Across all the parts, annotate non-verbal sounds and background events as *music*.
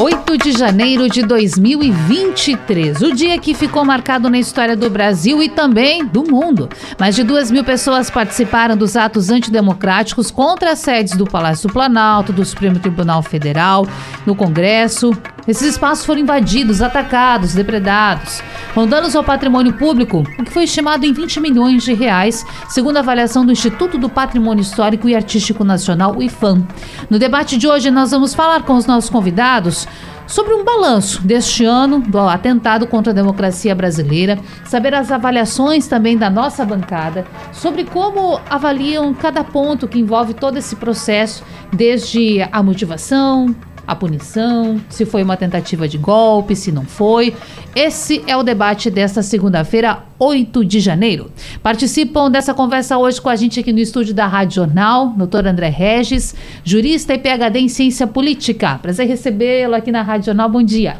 8 de janeiro de 2023, o dia que ficou marcado na história do Brasil e também do mundo. Mais de duas mil pessoas participaram dos atos antidemocráticos contra as sedes do Palácio Planalto, do Supremo Tribunal Federal, no Congresso. Esses espaços foram invadidos, atacados, depredados, com danos ao patrimônio público, o que foi estimado em 20 milhões de reais, segundo a avaliação do Instituto do Patrimônio Histórico e Artístico Nacional, o IFAM. No debate de hoje, nós vamos falar com os nossos convidados sobre um balanço deste ano do atentado contra a democracia brasileira, saber as avaliações também da nossa bancada, sobre como avaliam cada ponto que envolve todo esse processo, desde a motivação, a punição, se foi uma tentativa de golpe, se não foi. Esse é o debate desta segunda-feira, 8 de janeiro. Participam dessa conversa hoje com a gente aqui no estúdio da Rádio Jornal, doutor André Regis, jurista e PhD em ciência política. Prazer recebê-lo aqui na Rádio Jornal. Bom dia.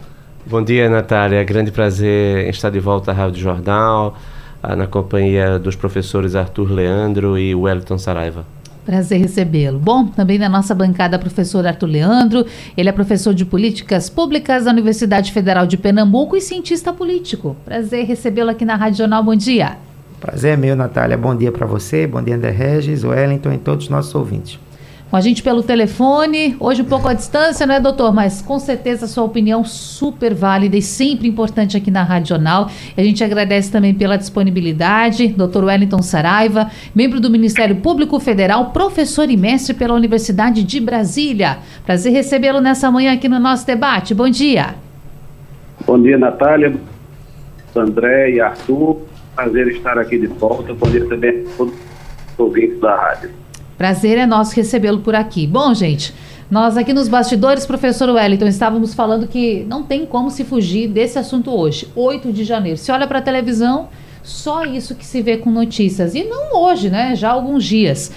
Bom dia, Natália. Grande prazer estar de volta à Rádio Jornal, ah, na companhia dos professores Arthur Leandro e Wellington Saraiva. Prazer recebê-lo. Bom, também na nossa bancada, professor Arthur Leandro. Ele é professor de políticas públicas da Universidade Federal de Pernambuco e cientista político. Prazer recebê-lo aqui na Rádio Jornal. Bom dia. Prazer é meu, Natália. Bom dia para você, bom dia, André Regis, Wellington e todos os nossos ouvintes com a gente pelo telefone, hoje um pouco à distância, não é, doutor? Mas com certeza sua opinião super válida e sempre importante aqui na Rádio Jornal. E a gente agradece também pela disponibilidade, doutor Wellington Saraiva, membro do Ministério Público Federal, professor e mestre pela Universidade de Brasília. Prazer recebê-lo nessa manhã aqui no nosso debate. Bom dia. Bom dia, Natália, André e Arthur. Prazer estar aqui de volta. Bom dia também a todos os ouvintes da rádio. Prazer é nosso recebê-lo por aqui. Bom, gente, nós aqui nos bastidores, professor Wellington, estávamos falando que não tem como se fugir desse assunto hoje, 8 de janeiro. Se olha para a televisão, só isso que se vê com notícias. E não hoje, né? Já há alguns dias.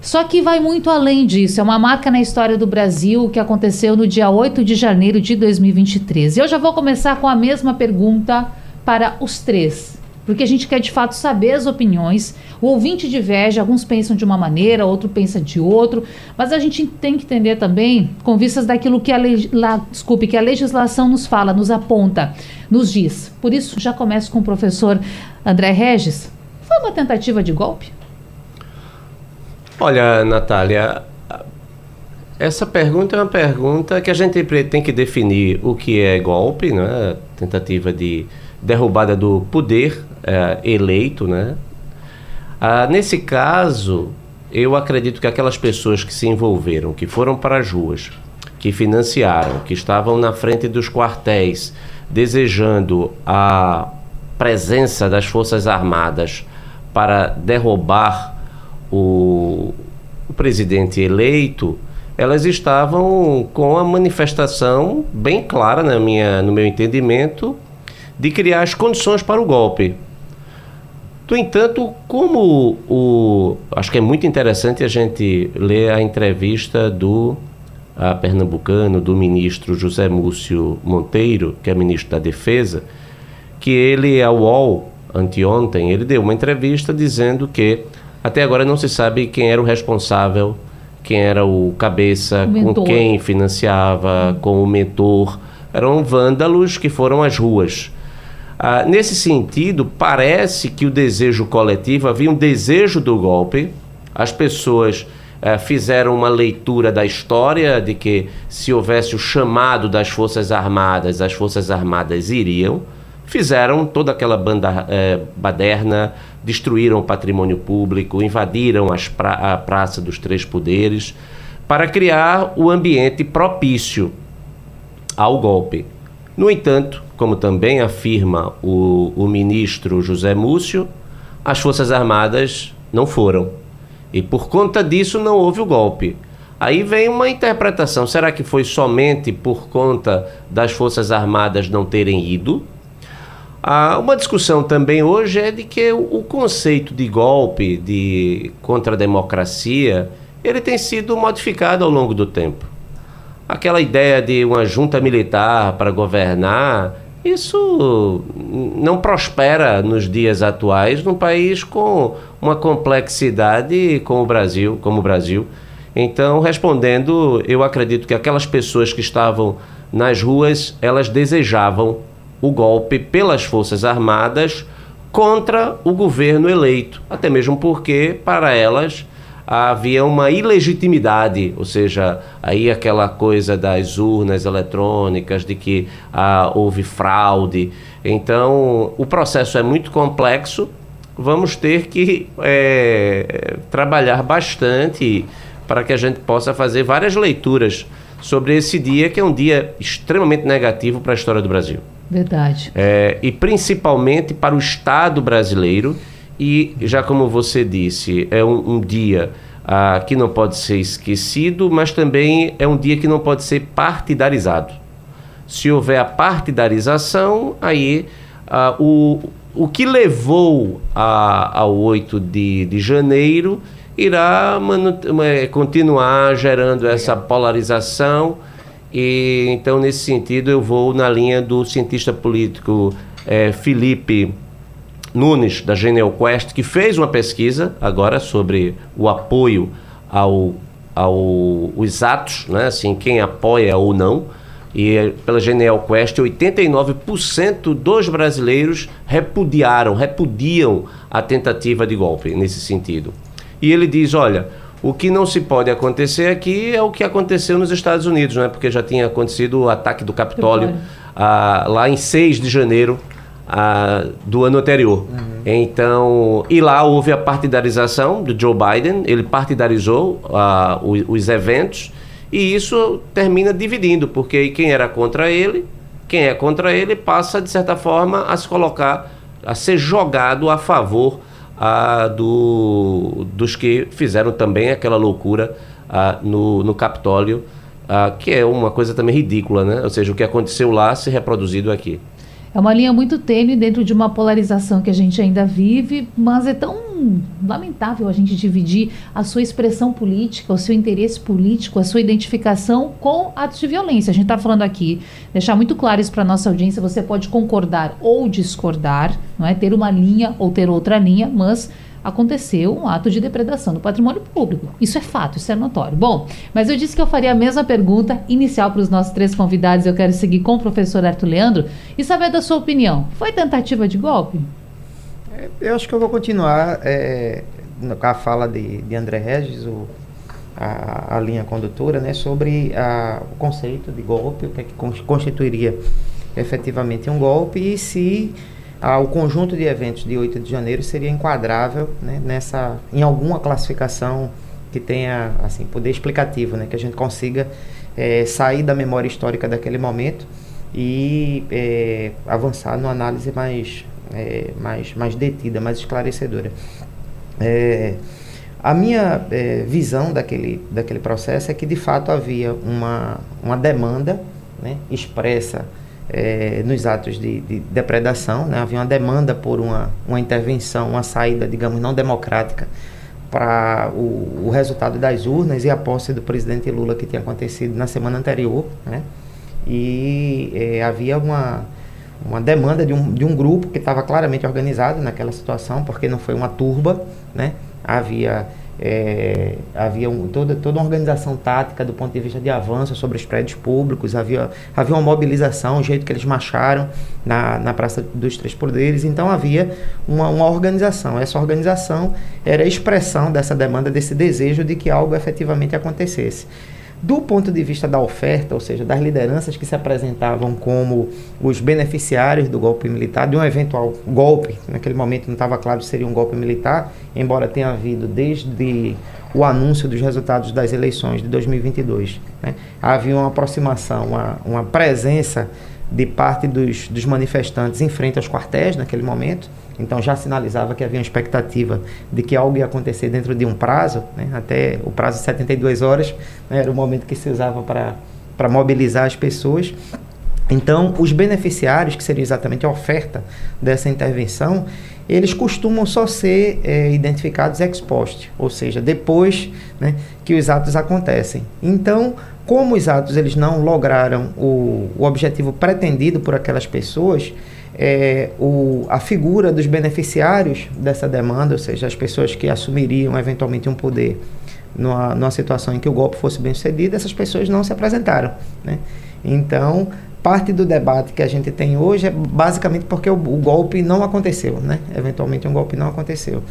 Só que vai muito além disso. É uma marca na história do Brasil que aconteceu no dia 8 de janeiro de 2023. E eu já vou começar com a mesma pergunta para os três porque a gente quer de fato saber as opiniões. O ouvinte diverge, alguns pensam de uma maneira, outro pensa de outro, mas a gente tem que entender também com vistas daquilo que a, la, desculpe, que a legislação nos fala, nos aponta, nos diz. Por isso, já começo com o professor André Regis. Foi uma tentativa de golpe? Olha, Natália, essa pergunta é uma pergunta que a gente tem que definir o que é golpe, né? tentativa de derrubada do poder é, eleito, né? Ah, nesse caso, eu acredito que aquelas pessoas que se envolveram, que foram para as ruas, que financiaram, que estavam na frente dos quartéis, desejando a presença das Forças Armadas para derrubar o, o presidente eleito, elas estavam com a manifestação bem clara, na minha, no meu entendimento, de criar as condições para o golpe. No entanto, como o, acho que é muito interessante a gente ler a entrevista do a pernambucano do ministro José Múcio Monteiro, que é ministro da Defesa, que ele ao UOL anteontem, ele deu uma entrevista dizendo que até agora não se sabe quem era o responsável, quem era o cabeça, o com quem financiava, com o mentor. Eram vândalos que foram às ruas ah, nesse sentido, parece que o desejo coletivo, havia um desejo do golpe, as pessoas ah, fizeram uma leitura da história de que se houvesse o chamado das Forças Armadas, as Forças Armadas iriam, fizeram toda aquela banda eh, baderna, destruíram o patrimônio público, invadiram pra a Praça dos Três Poderes, para criar o ambiente propício ao golpe. No entanto, como também afirma o, o ministro José Múcio, as Forças Armadas não foram. E por conta disso não houve o golpe. Aí vem uma interpretação: será que foi somente por conta das Forças Armadas não terem ido? Ah, uma discussão também hoje é de que o, o conceito de golpe, de contra a democracia, ele tem sido modificado ao longo do tempo. Aquela ideia de uma junta militar para governar, isso não prospera nos dias atuais num país com uma complexidade como o Brasil, como o Brasil. Então, respondendo, eu acredito que aquelas pessoas que estavam nas ruas, elas desejavam o golpe pelas Forças Armadas contra o governo eleito, até mesmo porque para elas havia uma ilegitimidade, ou seja, aí aquela coisa das urnas eletrônicas, de que ah, houve fraude. Então, o processo é muito complexo, vamos ter que é, trabalhar bastante para que a gente possa fazer várias leituras sobre esse dia, que é um dia extremamente negativo para a história do Brasil. Verdade. É, e principalmente para o Estado brasileiro. E, já como você disse, é um, um dia ah, que não pode ser esquecido, mas também é um dia que não pode ser partidarizado. Se houver a partidarização, aí ah, o, o que levou a, ao 8 de, de janeiro irá manu, continuar gerando essa polarização e então, nesse sentido, eu vou na linha do cientista político é, Felipe Nunes, da Genial Quest, que fez uma pesquisa agora sobre o apoio ao, ao os atos, né? assim, quem apoia ou não. E pela Genial Quest, 89% dos brasileiros repudiaram, repudiam a tentativa de golpe nesse sentido. E ele diz: olha, o que não se pode acontecer aqui é o que aconteceu nos Estados Unidos, né? porque já tinha acontecido o ataque do Capitólio ah, lá em 6 de janeiro do ano anterior. Uhum. Então, e lá houve a partidarização do Joe Biden, ele partidarizou os, os eventos e isso termina dividindo, porque quem era contra ele, quem é contra ele passa, de certa forma, a se colocar, a ser jogado a favor do, dos que fizeram também aquela loucura no, no Capitólio, ah, que é uma coisa também ridícula, né? Ou seja, o que aconteceu lá se reproduzido aqui. É uma linha muito tênue dentro de uma polarização que a gente ainda vive, mas é tão lamentável a gente dividir a sua expressão política, o seu interesse político, a sua identificação com atos de violência. A gente está falando aqui, deixar muito claro isso para nossa audiência, você pode concordar ou discordar, não é ter uma linha ou ter outra linha, mas aconteceu um ato de depredação do patrimônio público. Isso é fato, isso é notório. Bom, mas eu disse que eu faria a mesma pergunta inicial para os nossos três convidados. Eu quero seguir com o professor Arthur Leandro e saber da sua opinião. Foi tentativa de golpe? É, eu acho que eu vou continuar é, com a fala de, de André Regis, o, a, a, linha condutora, né, sobre a, o conceito de golpe, o que, é que constituiria efetivamente um golpe e se ah, o conjunto de eventos de 8 de janeiro seria enquadrável né, nessa, em alguma classificação que tenha assim, poder explicativo, né, que a gente consiga é, sair da memória histórica daquele momento e é, avançar numa análise mais, é, mais, mais detida, mais esclarecedora. a minha visão daquele, daquele processo é que de fato havia uma, uma demanda né, expressa é, nos atos de, de depredação. Né? Havia uma demanda por uma, uma intervenção, uma saída, digamos, não democrática para o, o, resultado das urnas e a posse do presidente Lula que tinha acontecido na semana anterior. Né? E é, havia uma, uma demanda de um, de um grupo que estava claramente organizado naquela situação, porque não foi uma turba, né? havia é, havia um, toda, toda uma organização tática do ponto de vista de avanço sobre os prédios públicos, havia, havia uma mobilização, o jeito que eles marcharam na, na Praça dos Três Poderes, então havia uma, uma organização. Essa organização era a expressão dessa demanda, desse desejo de que algo efetivamente acontecesse. Do ponto de vista da oferta, ou seja, das lideranças que se apresentavam como os beneficiários do golpe militar, de um eventual golpe, naquele momento não estava claro se seria um golpe militar, embora tenha havido desde o anúncio dos resultados das eleições de 2022. Né? Havia uma aproximação, uma, uma presença de parte dos, dos manifestantes em frente aos quartéis naquele momento, então já sinalizava que havia uma expectativa de que algo ia acontecer dentro de um prazo, né? até o prazo de 72 horas né? era o momento que se usava para mobilizar as pessoas. Então, os beneficiários, que seria exatamente a oferta dessa intervenção, eles costumam só ser é, identificados ex post, ou seja, depois né, que os atos acontecem. Então, como os atos eles não lograram o, o objetivo pretendido por aquelas pessoas, é, o, a figura dos beneficiários dessa demanda, ou seja, as pessoas que assumiriam eventualmente um poder numa, numa situação em que o golpe fosse bem sucedido, essas pessoas não se apresentaram. Né? Então, parte do debate que a gente tem hoje é basicamente porque o, o, golpe não aconteceu, né? Eventualmente um golpe não aconteceu.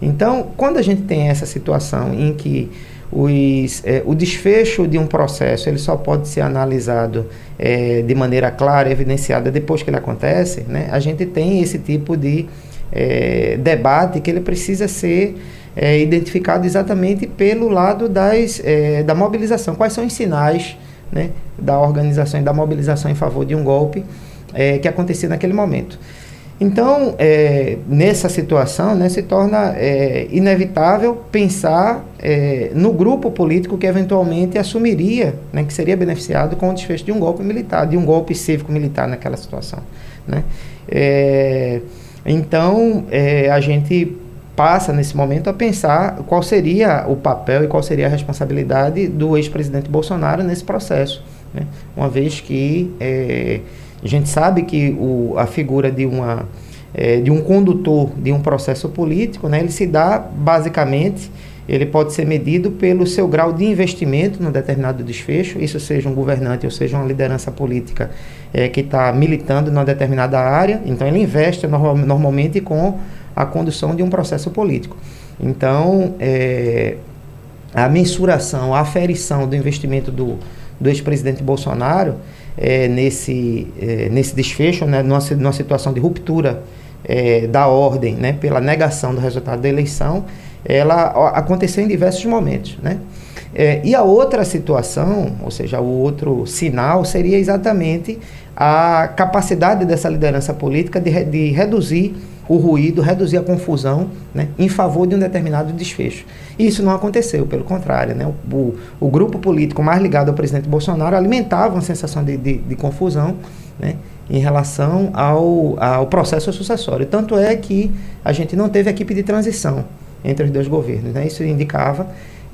Então, quando a gente tem essa situação em que os, é, o desfecho de um processo ele só pode ser analisado é, de maneira clara, evidenciada depois que ele acontece, né? A gente tem esse tipo de é, debate que ele precisa ser é, identificado exatamente pelo lado das, é, da mobilização. Quais são os sinais né, da organização e da mobilização em favor de um golpe é, que acontecia naquele momento. Então, é, nessa situação, né, se torna é, inevitável pensar é, no grupo político que eventualmente assumiria, né, que seria beneficiado com o desfecho de um golpe militar, de um golpe cívico-militar naquela situação. Né? É, então, é, a gente passa nesse momento a pensar qual seria o papel e qual seria a responsabilidade do ex-presidente Bolsonaro nesse processo, né? uma vez que é, a gente sabe que o, a figura de uma é, de um condutor de um processo político, né, ele se dá basicamente ele pode ser medido pelo seu grau de investimento no determinado desfecho, isso seja um governante ou seja uma liderança política é, que está militando numa determinada área, então ele investe no, normalmente com a condução de um processo político. Então, é, a mensuração, a aferição do investimento do, do ex-presidente Bolsonaro é, nesse, é, nesse desfecho, né, numa, numa situação de ruptura é, da ordem, né, pela negação do resultado da eleição, ela aconteceu em diversos momentos, né? É, e a outra situação, ou seja, o outro sinal seria exatamente a capacidade dessa liderança política de, de reduzir o ruído, reduzir a confusão né, em favor de um determinado desfecho. E isso não aconteceu, pelo contrário. Né, o, o, o grupo político mais ligado ao presidente Bolsonaro alimentava uma sensação de, de, de confusão né, em relação ao, ao processo sucessório. Tanto é que a gente não teve equipe de transição entre os dois governos. Né, isso indicava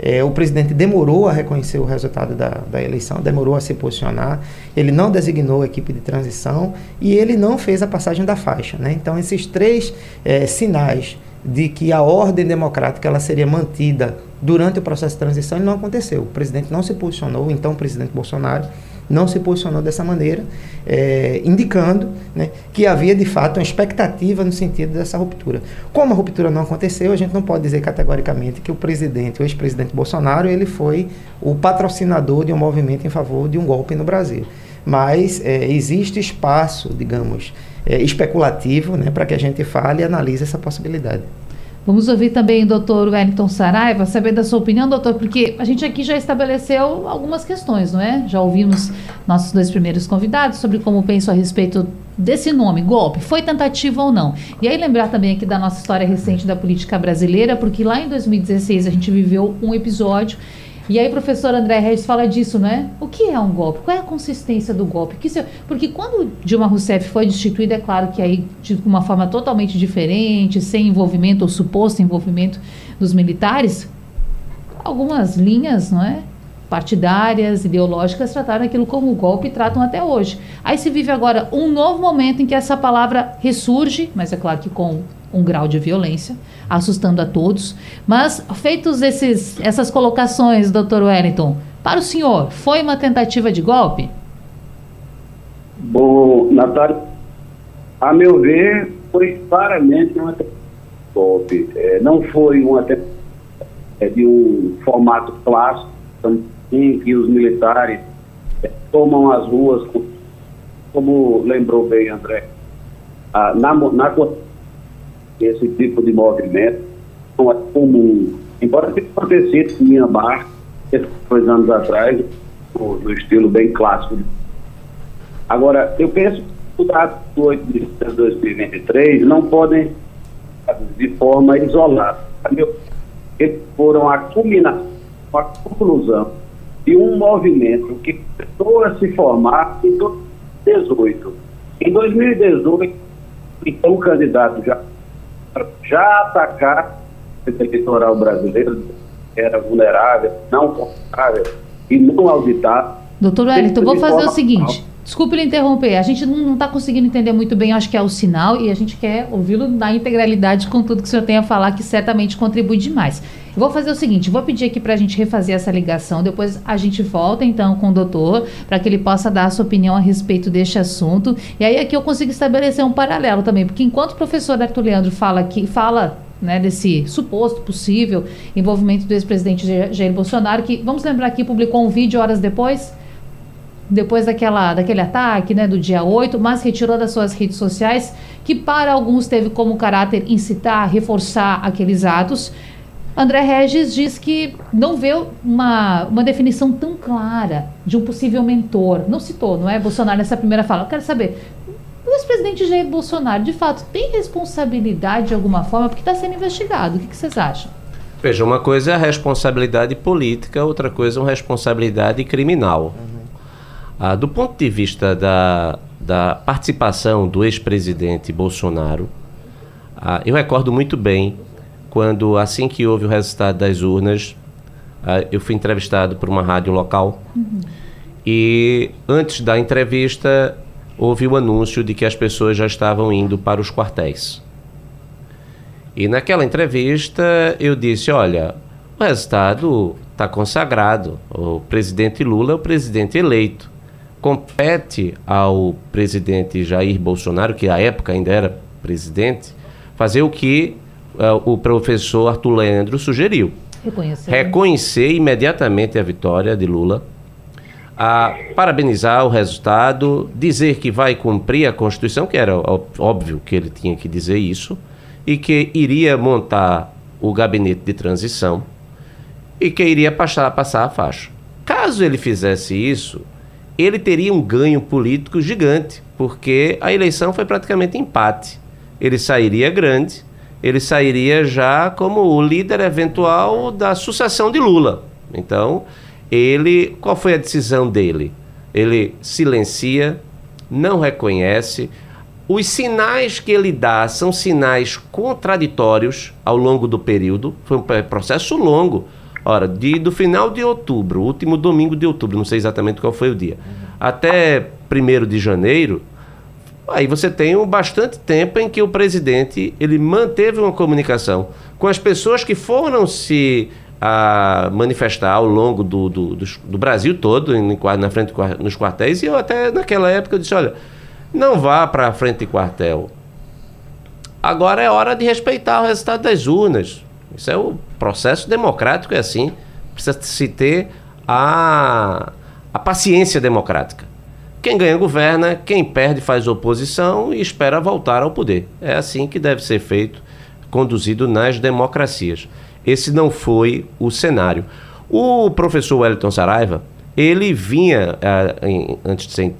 é, o presidente demorou a reconhecer o resultado da, da eleição, demorou a se posicionar, ele não designou a equipe de transição e ele não fez a passagem da faixa. Né? Então, esses três é, sinais de que a ordem democrática ela seria mantida durante o processo de transição não aconteceu. O presidente não se posicionou, então o presidente Bolsonaro não se posicionou dessa maneira, é, indicando né, que havia de fato uma expectativa no sentido dessa ruptura. Como a ruptura não aconteceu, a gente não pode dizer categoricamente que o presidente, o ex-presidente Bolsonaro, ele foi o patrocinador de um movimento em favor de um golpe no Brasil. Mas é, existe espaço, digamos, é, especulativo né, para que a gente fale e analise essa possibilidade. Vamos ouvir também o doutor Wellington Saraiva, saber da sua opinião, doutor, porque a gente aqui já estabeleceu algumas questões, não é? Já ouvimos nossos dois primeiros convidados sobre como pensam a respeito desse nome, golpe, foi tentativa ou não. E aí lembrar também aqui da nossa história recente da política brasileira, porque lá em 2016 a gente viveu um episódio e aí, professor André Regis fala disso, né? O que é um golpe? Qual é a consistência do golpe? Porque quando Dilma Rousseff foi destituída, é claro que aí de uma forma totalmente diferente, sem envolvimento ou suposto envolvimento dos militares, algumas linhas, não é? partidárias, ideológicas, trataram aquilo como golpe e tratam até hoje. Aí se vive agora um novo momento em que essa palavra ressurge, mas é claro que com um grau de violência, assustando a todos. Mas, feitos esses, essas colocações, doutor Wellington, para o senhor, foi uma tentativa de golpe? Bom, Natália, a meu ver, foi claramente uma tentativa de golpe. É, não foi uma tentativa de um formato clássico, em que os militares é, tomam as ruas, como lembrou bem André, na, na esse tipo de movimento não é comum. Embora tenha acontecido em Mianmar, dois anos atrás, no, estilo bem clássico. Agora, eu penso que os dados do 8 de 2023 não podem de forma isolada. Eles foram a culminação, a conclusão de um movimento que começou a se formar em todo 2018. Em 2018, então o candidato já, já atacar o eleitoral brasileiro, era vulnerável, não confiável e não auditado. Doutor Wellington, vou fazer o seguinte. Desculpe lhe interromper, a gente não está conseguindo entender muito bem, acho que é o sinal, e a gente quer ouvi-lo na integralidade com tudo que o senhor tem a falar, que certamente contribui demais. Vou fazer o seguinte, vou pedir aqui para a gente refazer essa ligação, depois a gente volta então com o doutor, para que ele possa dar a sua opinião a respeito deste assunto, e aí aqui eu consigo estabelecer um paralelo também, porque enquanto o professor Arthur Leandro fala aqui, fala né, desse suposto possível envolvimento do ex-presidente Jair Bolsonaro, que, vamos lembrar que publicou um vídeo horas depois, depois daquela, daquele ataque né, do dia 8, mas retirou das suas redes sociais, que para alguns teve como caráter incitar, reforçar aqueles atos. André Regis diz que não vê uma, uma definição tão clara de um possível mentor. Não citou, não é, Bolsonaro, nessa primeira fala. Eu quero saber, o ex-presidente Jair Bolsonaro, de fato, tem responsabilidade de alguma forma, porque está sendo investigado. O que, que vocês acham? Veja, uma coisa é a responsabilidade política, outra coisa é uma responsabilidade criminal. Uhum. Ah, do ponto de vista da, da participação do ex-presidente Bolsonaro, ah, eu recordo muito bem quando, assim que houve o resultado das urnas, ah, eu fui entrevistado por uma rádio local. Uhum. E antes da entrevista, houve o anúncio de que as pessoas já estavam indo para os quartéis. E naquela entrevista eu disse: olha, o resultado está consagrado. O presidente Lula é o presidente eleito compete ao presidente Jair Bolsonaro, que à época ainda era presidente, fazer o que uh, o professor Arthur Leandro sugeriu. Reconhecer. Reconhecer imediatamente a vitória de Lula, a parabenizar o resultado, dizer que vai cumprir a Constituição, que era óbvio que ele tinha que dizer isso, e que iria montar o gabinete de transição e que iria passar, passar a faixa. Caso ele fizesse isso, ele teria um ganho político gigante, porque a eleição foi praticamente empate. Ele sairia grande, ele sairia já como o líder eventual da sucessão de Lula. Então, ele, qual foi a decisão dele? Ele silencia, não reconhece. Os sinais que ele dá são sinais contraditórios ao longo do período. Foi um processo longo Ora, de, do final de outubro, último domingo de outubro, não sei exatamente qual foi o dia, até 1 de janeiro, aí você tem um bastante tempo em que o presidente ele manteve uma comunicação com as pessoas que foram se a manifestar ao longo do, do, do, do Brasil todo, em, na frente nos quartéis, e eu até naquela época disse, olha, não vá para a frente de quartel. Agora é hora de respeitar o resultado das urnas. Isso é o processo democrático, é assim. Precisa se ter a, a paciência democrática. Quem ganha governa, quem perde faz oposição e espera voltar ao poder. É assim que deve ser feito, conduzido nas democracias. Esse não foi o cenário. O professor Wellington Saraiva, ele vinha, em, antes de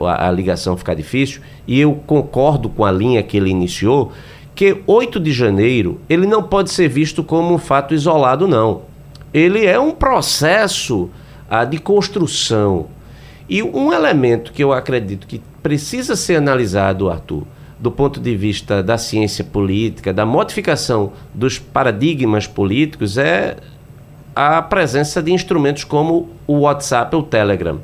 a, a ligação ficar difícil, e eu concordo com a linha que ele iniciou, que 8 de janeiro ele não pode ser visto como um fato isolado, não. Ele é um processo ah, de construção. E um elemento que eu acredito que precisa ser analisado, Arthur, do ponto de vista da ciência política, da modificação dos paradigmas políticos, é a presença de instrumentos como o WhatsApp ou o Telegram.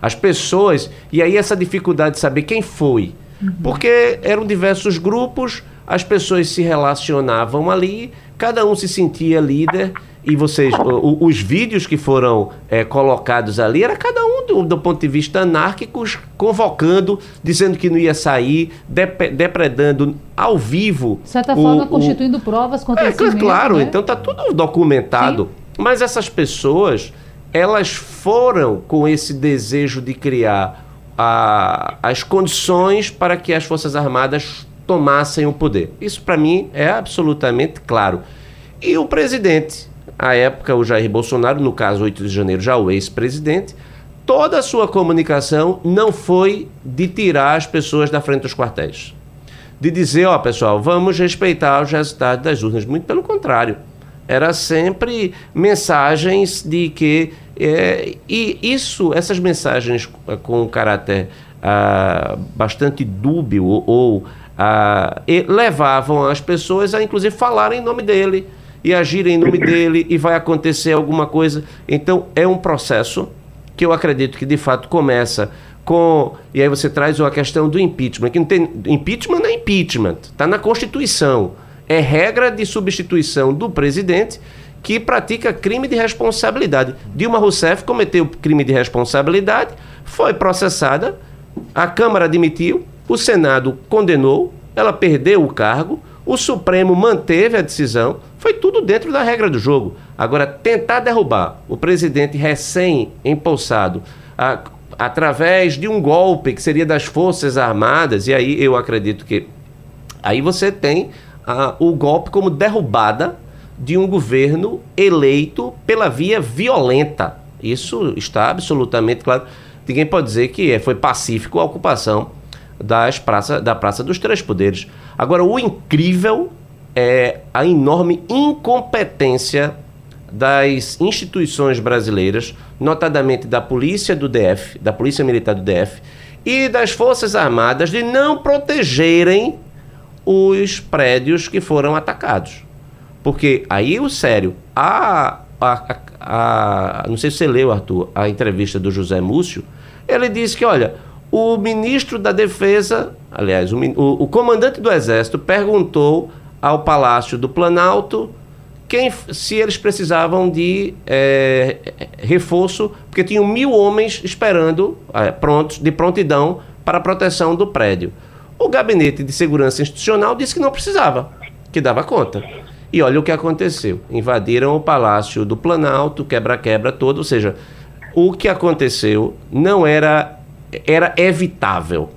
As pessoas, e aí essa dificuldade de saber quem foi, uhum. porque eram diversos grupos, as pessoas se relacionavam ali, cada um se sentia líder e vocês, o, os vídeos que foram é, colocados ali, era cada um do, do, ponto de vista anárquico, convocando, dizendo que não ia sair, dep depredando ao vivo. De certa forma, o, constituindo provas contra é, si Claro, né? então está tudo documentado. Sim. Mas essas pessoas, elas foram com esse desejo de criar a, as condições para que as Forças Armadas tomassem o poder. Isso para mim é absolutamente claro. E o presidente, à época o Jair Bolsonaro, no caso 8 de janeiro, já o ex-presidente, toda a sua comunicação não foi de tirar as pessoas da frente dos quartéis. De dizer, ó, pessoal, vamos respeitar os resultados das urnas. Muito pelo contrário. Era sempre mensagens de que. É, e isso, essas mensagens com caráter ah, bastante dúbio ou levavam as pessoas a inclusive falarem em nome dele e agirem em nome dele e vai acontecer alguma coisa. Então é um processo que eu acredito que de fato começa com. E aí você traz a questão do impeachment, que não tem. Impeachment não é impeachment, está na Constituição. É regra de substituição do presidente que pratica crime de responsabilidade. Dilma Rousseff cometeu crime de responsabilidade, foi processada, a Câmara admitiu, o Senado condenou, ela perdeu o cargo, o Supremo manteve a decisão, foi tudo dentro da regra do jogo. Agora, tentar derrubar o presidente recém-empossado através de um golpe que seria das Forças Armadas, e aí eu acredito que. Aí você tem o golpe como derrubada de um governo eleito pela via violenta. Isso está absolutamente claro. Ninguém pode dizer que é, foi pacífico a ocupação das praça, da Praça dos Três Poderes. Agora, o incrível é a enorme incompetência das instituições brasileiras, notadamente da Polícia do DF, da Polícia Militar do DF e das Forças Armadas de não protegerem os prédios que foram atacados. Porque aí o sério, a, a, a, a, não sei se você leu, Arthur, a entrevista do José Múcio, ele disse que, olha, o ministro da Defesa, aliás, o, o, o comandante do Exército perguntou ao Palácio do Planalto quem, se eles precisavam de é, reforço, porque tinham mil homens esperando, é, prontos, de prontidão para a proteção do prédio. O Gabinete de Segurança Institucional disse que não precisava, que dava conta. E olha o que aconteceu: invadiram o Palácio do Planalto, quebra-quebra todo, ou seja, o que aconteceu não era era evitável.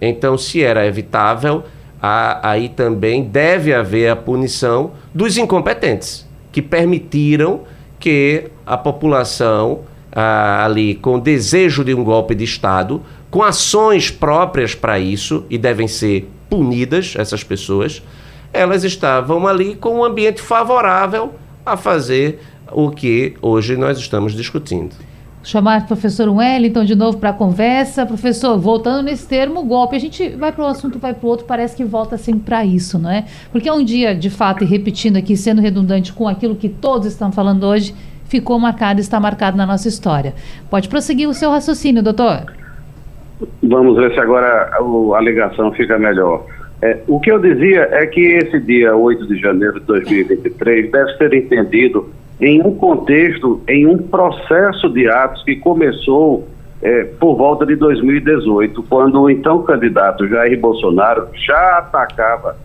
Então, se era evitável, aí também deve haver a punição dos incompetentes que permitiram que a população ali com desejo de um golpe de Estado, com ações próprias para isso e devem ser punidas essas pessoas, elas estavam ali com um ambiente favorável a fazer o que hoje nós estamos discutindo chamar o professor Wellington de novo para a conversa. Professor, voltando nesse termo, golpe, a gente vai para um assunto, vai para o outro, parece que volta sempre para isso, não é? Porque é um dia, de fato, e repetindo aqui, sendo redundante com aquilo que todos estão falando hoje, ficou marcado, está marcado na nossa história. Pode prosseguir o seu raciocínio, doutor. Vamos ver se agora a, a ligação fica melhor. É, o que eu dizia é que esse dia 8 de janeiro de 2023 deve ser entendido em um contexto, em um processo de atos que começou é, por volta de 2018, quando o então candidato Jair Bolsonaro já atacava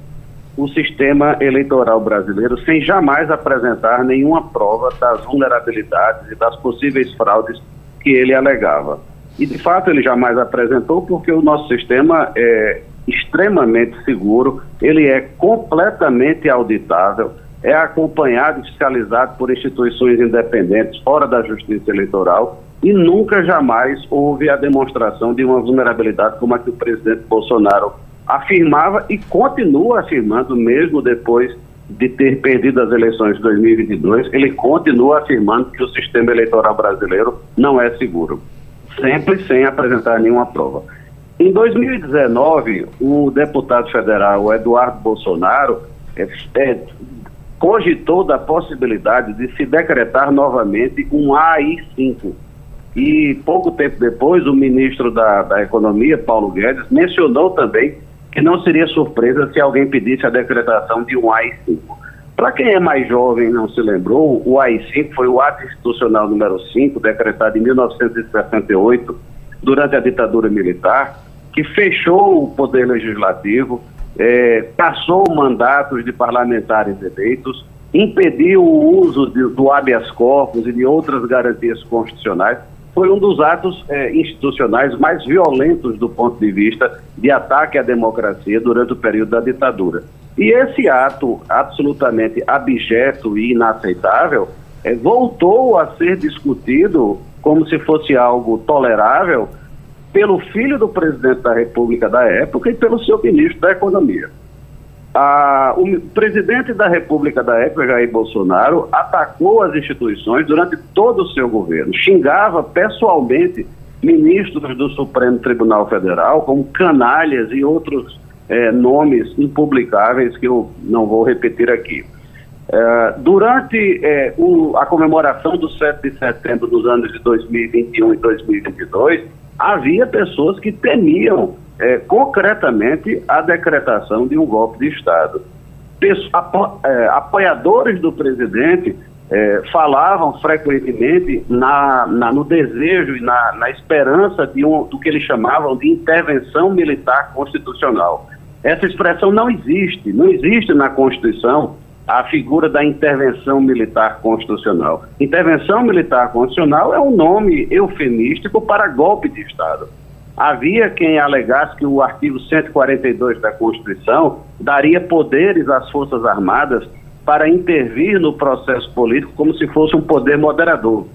o sistema eleitoral brasileiro sem jamais apresentar nenhuma prova das vulnerabilidades e das possíveis fraudes que ele alegava. E de fato ele jamais apresentou porque o nosso sistema é extremamente seguro, ele é completamente auditável é acompanhado e fiscalizado por instituições independentes fora da justiça eleitoral e nunca jamais houve a demonstração de uma vulnerabilidade como a que o presidente Bolsonaro afirmava e continua afirmando mesmo depois de ter perdido as eleições de 2022, ele continua afirmando que o sistema eleitoral brasileiro não é seguro, sempre sem apresentar nenhuma prova. Em 2019, o deputado federal Eduardo Bolsonaro é, é, cogitou da possibilidade de se decretar novamente um AI-5. E pouco tempo depois, o ministro da, da Economia, Paulo Guedes, mencionou também que não seria surpresa se alguém pedisse a decretação de um AI-5. Para quem é mais jovem e não se lembrou, o AI-5 foi o ato institucional número 5, decretado em 1968, durante a ditadura militar, que fechou o poder legislativo, é, mandatos de parlamentares eleitos, impediu o uso de, do habeas corpus e de outras garantias constitucionais, foi um dos atos é, institucionais mais violentos do ponto de vista de ataque à democracia durante o período da ditadura. E esse ato absolutamente abjeto e inaceitável é, voltou a ser discutido como se fosse algo tolerável pelo filho do presidente da República da época e pelo seu ministro da Economia. o presidente da República da época, Jair Bolsonaro, atacou as instituições durante todo o seu governo, xingava pessoalmente ministros do Supremo Tribunal Federal, como canalhas e outros é, nomes impublicáveis que eu não vou repetir aqui. É, durante é, o, a comemoração do 7 de setembro dos anos de 2021 e 2022, havia pessoas que temiam é, concretamente a decretação de um golpe de Estado. apo, é, apoiadores do presidente é, falavam frequentemente na, na, no desejo e na, na esperança de um, do que eles chamavam de intervenção militar constitucional. Essa expressão não existe, não existe na Constituição a figura da intervenção militar constitucional. Intervenção militar constitucional é um nome eufemístico para golpe de Estado. Havia quem alegasse que o artigo 142 da Constituição daria poderes às Forças Armadas para intervir no processo político como se fosse um poder moderador.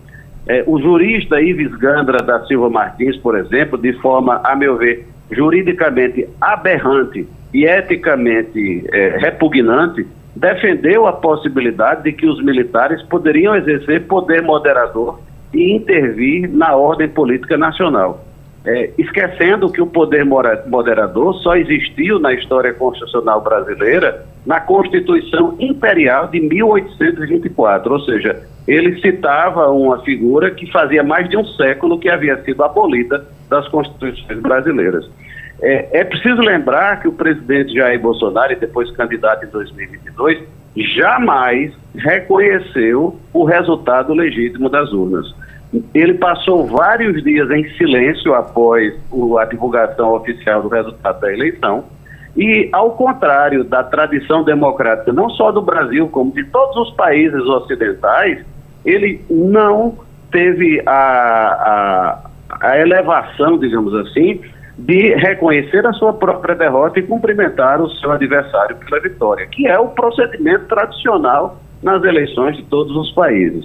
É, o jurista Ives Gandra da Silva Martins, por exemplo, de forma, a meu ver, juridicamente aberrante e eticamente é, repugnante, defendeu a possibilidade de que os militares poderiam exercer poder moderador e intervir na ordem política nacional. É, esquecendo que o poder moderador só existiu na história constitucional brasileira na Constituição Imperial de 1824, ou seja, ele citava uma figura que fazia mais de um século que havia sido abolida das constituições brasileiras. É, é preciso lembrar que o presidente Jair Bolsonaro, e depois candidato em 2022, jamais reconheceu o resultado legítimo das urnas. Ele passou vários dias em silêncio após a divulgação oficial do resultado da eleição. E, ao contrário da tradição democrática, não só do Brasil, como de todos os países ocidentais, ele não teve a, a, a elevação, digamos assim, de reconhecer a sua própria derrota e cumprimentar o seu adversário pela vitória, que é o procedimento tradicional nas eleições de todos os países.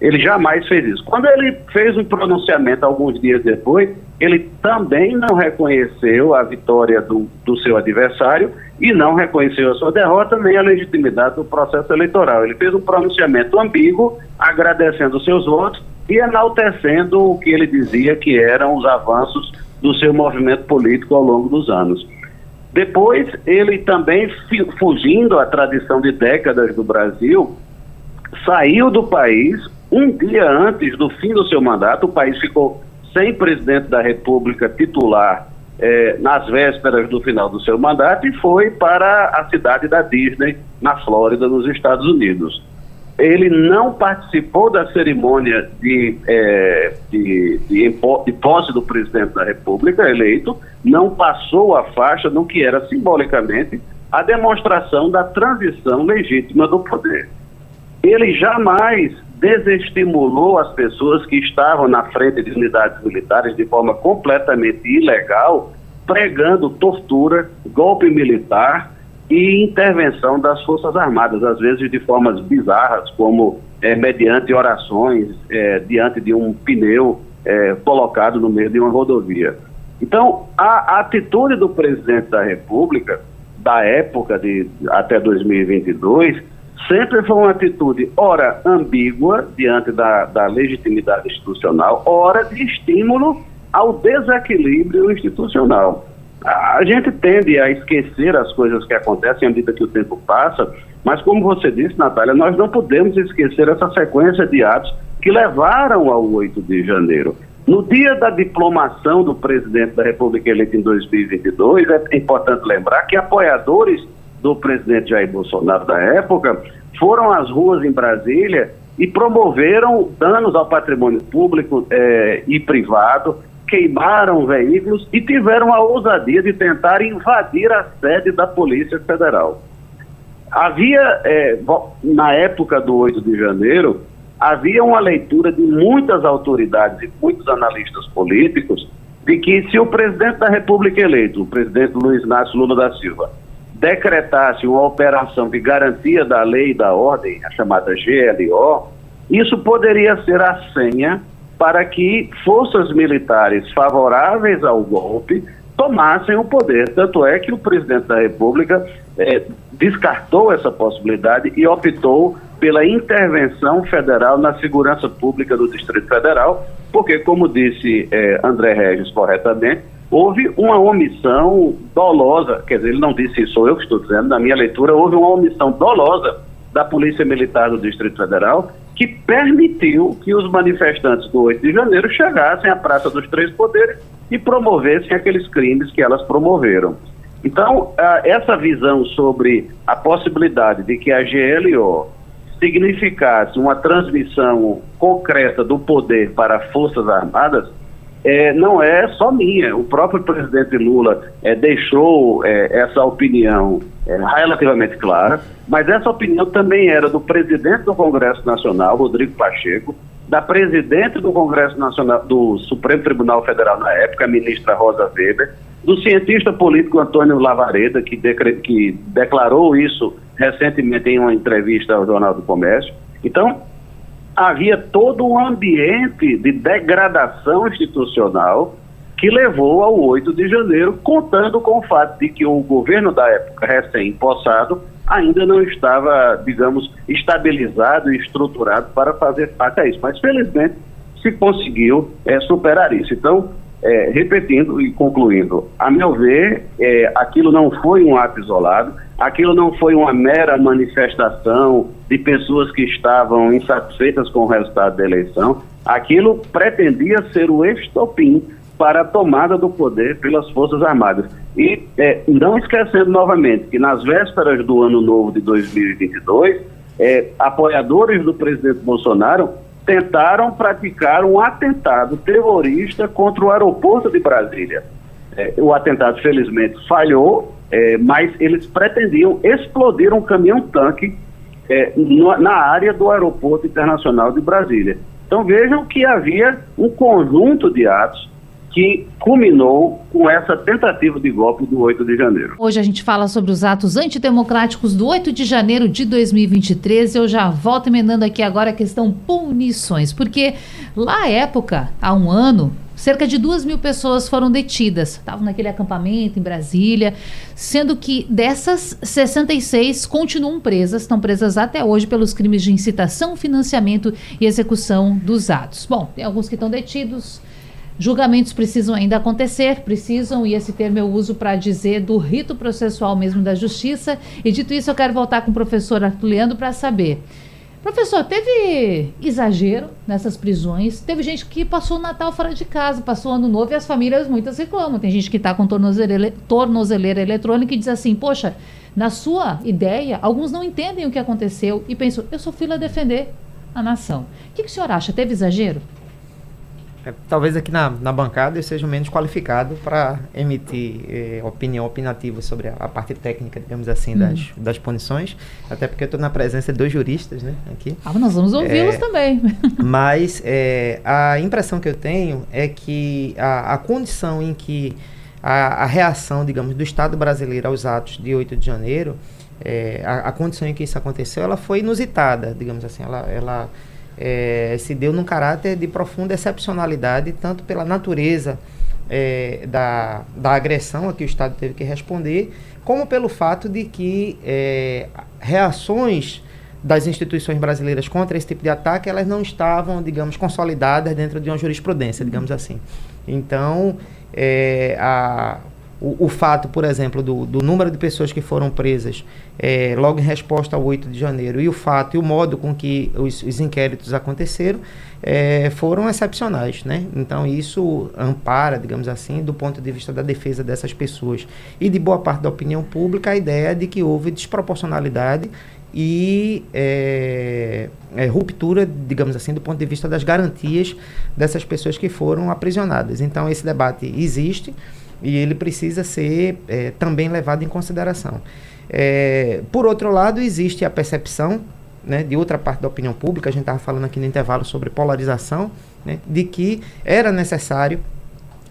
Ele jamais fez isso. Quando ele fez um pronunciamento alguns dias depois, ele também não reconheceu a vitória do, do seu adversário e não reconheceu a sua derrota nem a legitimidade do processo eleitoral. Ele fez um pronunciamento ambíguo, agradecendo seus votos e enaltecendo o que ele dizia que eram os avanços do seu movimento político ao longo dos anos. Depois, ele também, fugindo à tradição de décadas do Brasil, saiu do país um dia antes do fim do seu mandato, o país ficou sem presidente da República titular eh, nas vésperas do final do seu mandato e foi para a cidade da Disney, na Flórida, nos Estados Unidos. Ele não participou da cerimônia de, eh, de, de, de posse do presidente da República eleito, não passou a faixa no que era simbolicamente a demonstração da transição legítima do poder. Ele jamais desestimulou as pessoas que estavam na frente de unidades militares de forma completamente ilegal, pregando tortura, golpe militar e intervenção das Forças Armadas, às vezes de formas bizarras, como é, mediante orações é, diante de um pneu é, colocado no meio de uma rodovia. Então, a, a atitude do presidente da República, da época de até 2022, sempre foi uma atitude, ora ambígua, diante da, da legitimidade institucional, ora de estímulo ao desequilíbrio institucional. A, gente tende a esquecer as coisas que acontecem à medida que o tempo passa, mas como você disse, Natália, nós não podemos esquecer essa sequência de atos que levaram ao 8 de janeiro. No dia da diplomação do presidente da República eleito em 2022, é importante lembrar que apoiadores do presidente Jair Bolsonaro da época, foram às ruas em Brasília e promoveram danos ao patrimônio público eh, e privado, queimaram veículos e tiveram a ousadia de tentar invadir a sede da Polícia Federal. Havia, eh, na época do 8 de janeiro, havia uma leitura de muitas autoridades e muitos analistas políticos de que se o presidente da República eleito, o presidente Luiz Inácio Lula da Silva, decretasse uma operação de garantia da lei e da ordem, a chamada GLO, isso poderia ser a senha para que forças militares favoráveis ao golpe tomassem o poder. Tanto é que o presidente da República, é, descartou essa possibilidade e optou pela intervenção federal na segurança pública do Distrito Federal, porque, como disse eh, André Regis corretamente, houve uma omissão dolosa, quer dizer, ele não disse isso, sou eu que estou dizendo, na minha leitura, houve uma omissão dolosa da Polícia Militar do Distrito Federal que permitiu que os manifestantes do 8 de janeiro chegassem à Praça dos Três Poderes e promovessem aqueles crimes que elas promoveram. Então, essa visão sobre a possibilidade de que a GLO significasse uma transmissão concreta do poder para Forças Armadas é, não é só minha. O próprio presidente Lula é, deixou é, essa opinião é, relativamente clara, mas essa opinião também era do presidente do Congresso Nacional, Rodrigo Pacheco, da presidente do Congresso Nacional, do Supremo Tribunal Federal na época, a ministra Rosa Weber, do cientista político Antônio Lavareda, que, que declarou isso recentemente em uma entrevista ao Jornal do Comércio. Então, havia todo um ambiente de degradação institucional que levou ao 8 de janeiro, contando com o fato de que o governo da época, recém-impossado, ainda não estava, digamos, estabilizado e estruturado para fazer face a isso. Mas, felizmente, se conseguiu é, superar isso. Então, é, repetindo e concluindo, a meu ver, é, aquilo não foi um ato isolado, aquilo não foi uma mera manifestação de pessoas que estavam insatisfeitas com o resultado da eleição, aquilo pretendia ser o estopim para a tomada do poder pelas Forças Armadas. E é, não esquecendo novamente que nas vésperas do ano novo de 2022, é, apoiadores do presidente Bolsonaro tentaram praticar um atentado terrorista contra o aeroporto de Brasília. É, o atentado, felizmente, falhou, é, mas eles pretendiam explodir um caminhão-tanque é, na área do Aeroporto Internacional de Brasília. Então vejam que havia um conjunto de atos que culminou com essa tentativa de golpe do 8 de janeiro. Hoje a gente fala sobre os atos antidemocráticos do 8 de janeiro de 2023. Eu já volto emendando aqui agora a questão punições, porque lá à época, há um ano, Cerca de duas mil pessoas foram detidas. Estavam naquele acampamento em Brasília, sendo que dessas 66 continuam presas, estão presas até hoje pelos crimes de incitação, financiamento e execução dos atos. Bom, tem alguns que estão detidos, Julgamentos precisam ainda acontecer, precisam, e esse termo eu uso para dizer do rito processual mesmo da justiça. E dito isso, eu quero voltar com o professor Arthur Leandro para saber. Professor, teve exagero nessas prisões? Teve gente que passou o Natal fora de casa, passou o Ano Novo e as famílias muitas reclamam. Tem gente que está com tornozeleira, tornozeleira eletrônica e diz assim: Poxa, na sua ideia, alguns não entendem o que aconteceu e pensam: Eu sou filho a defender a nação. O que, que o senhor acha? Teve exagero? É, talvez aqui na, na bancada eu seja menos qualificado para emitir eh, opinião opinativa sobre a, a, parte técnica, digamos assim, hum. das, das punições, até porque eu estou na presença de dois juristas né, aqui. Ah, nós vamos ouvi-los é, também. *laughs* mas é, a impressão que eu tenho é que a, a condição em que a, a, reação, digamos, do Estado brasileiro aos atos de 8 de janeiro, é, a, a condição em que isso aconteceu, ela foi inusitada, digamos assim, ela, ela é, se deu num caráter de profunda excepcionalidade, tanto pela natureza é, da, da agressão a que o Estado teve que responder, como pelo fato de que é, reações das instituições brasileiras contra esse tipo de ataque, elas não estavam, digamos, consolidadas dentro de uma jurisprudência, digamos assim. Então, é, a, o, o, fato, por exemplo, do, do, número de pessoas que foram presas é, logo em resposta ao 8 de janeiro e o fato e o modo com que os, os inquéritos aconteceram é, foram excepcionais. Né? Então, isso ampara, digamos assim, do ponto de vista da defesa dessas pessoas e de boa parte da opinião pública, a ideia de que houve desproporcionalidade e é, é, ruptura, digamos assim, do ponto de vista das garantias dessas pessoas que foram aprisionadas. Então, esse debate existe e ele precisa ser é, também levado em consideração. É, por outro lado, existe a percepção né, de outra parte da opinião pública, a gente estava falando aqui no intervalo sobre polarização, né, de que era necessário